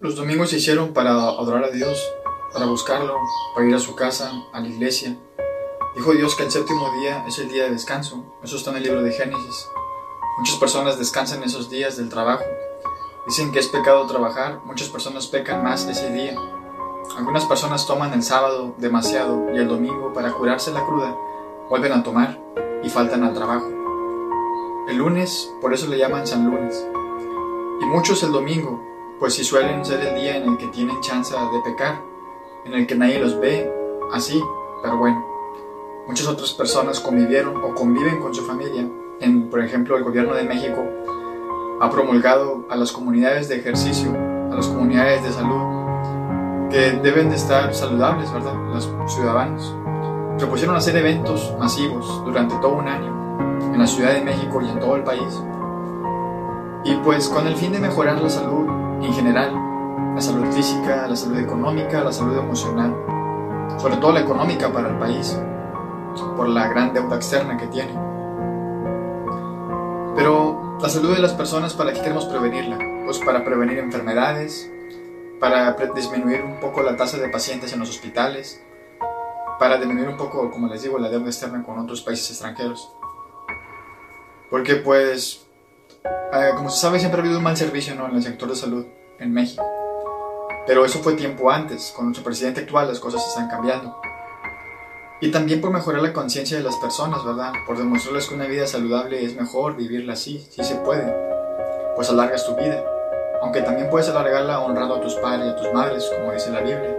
Los domingos se hicieron para adorar a Dios, para buscarlo, para ir a su casa, a la iglesia. Dijo Dios que el séptimo día es el día de descanso. Eso está en el libro de Génesis. Muchas personas descansan esos días del trabajo. Dicen que es pecado trabajar. Muchas personas pecan más ese día. Algunas personas toman el sábado demasiado y el domingo para curarse la cruda vuelven a tomar y faltan al trabajo. El lunes, por eso le llaman San Lunes. Y muchos el domingo, pues si suelen ser el día en el que tienen chance de pecar, en el que nadie los ve, así, pero bueno. Muchas otras personas convivieron o conviven con su familia. En, por ejemplo, el gobierno de México ha promulgado a las comunidades de ejercicio, a las comunidades de salud, que deben de estar saludables, ¿verdad? Los ciudadanos. Propusieron hacer eventos masivos durante todo un año en la Ciudad de México y en todo el país. Y pues con el fin de mejorar la salud en general, la salud física, la salud económica, la salud emocional, sobre todo la económica para el país, por la gran deuda externa que tiene. Pero la salud de las personas, ¿para qué queremos prevenirla? Pues para prevenir enfermedades, para disminuir un poco la tasa de pacientes en los hospitales, para disminuir un poco, como les digo, la deuda externa con otros países extranjeros. Porque pues, eh, como se sabe, siempre ha habido un mal servicio en el sector de salud en México. Pero eso fue tiempo antes, con nuestro presidente actual las cosas están cambiando. Y también por mejorar la conciencia de las personas, ¿verdad? Por demostrarles que una vida saludable es mejor vivirla así, si se puede. Pues alargas tu vida. Aunque también puedes alargarla honrando a tus padres y a tus madres, como dice la Biblia.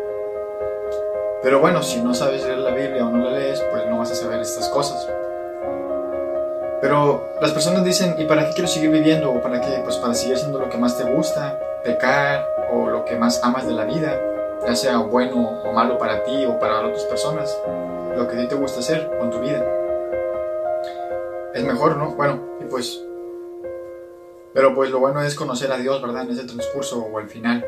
Pero bueno, si no sabes leer la Biblia o no la lees, pues no vas a saber estas cosas. Pero las personas dicen, ¿y para qué quiero seguir viviendo? ¿O para qué? Pues para seguir siendo lo que más te gusta, pecar o lo que más amas de la vida, ya sea bueno o malo para ti o para otras personas lo que a ti te gusta hacer con tu vida. Es mejor, ¿no? Bueno, y pues... Pero pues lo bueno es conocer a Dios, ¿verdad? En ese transcurso o al final.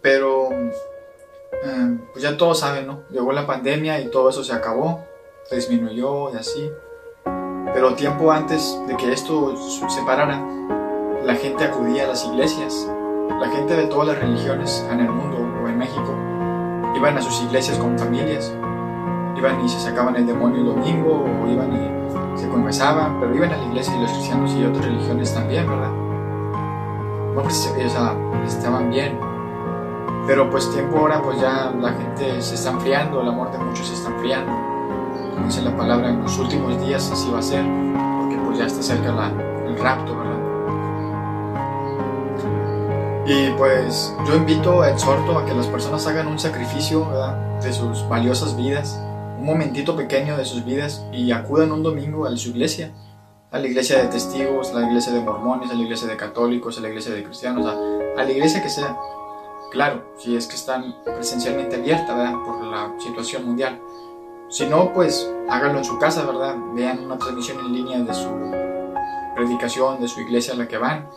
Pero... Eh, pues ya todos saben, ¿no? Llegó la pandemia y todo eso se acabó, disminuyó y así. Pero tiempo antes de que esto se parara, la gente acudía a las iglesias. La gente de todas las religiones en el mundo o en México iban a sus iglesias con familias, iban y se sacaban el demonio el domingo, o iban y se confesaban, pero iban a la iglesia y los cristianos y otras religiones también, ¿verdad? Bueno, pues, o sea, estaban bien. Pero pues tiempo ahora, pues ya la gente se está enfriando, el amor de muchos se está enfriando. Como dice la palabra, en los últimos días así va a ser, porque pues ya está cerca la, el rapto, ¿verdad? Y pues yo invito, exhorto a que las personas hagan un sacrificio de sus valiosas vidas, un momentito pequeño de sus vidas y acudan un domingo a su iglesia, a la iglesia de testigos, a la iglesia de mormones, a la iglesia de católicos, a la iglesia de cristianos, a, la iglesia que sea. Claro, si es que están presencialmente abierta ¿verdad? por la situación mundial. Si no, pues háganlo en su casa, ¿verdad? Vean una transmisión en línea de su predicación, de su iglesia a la que van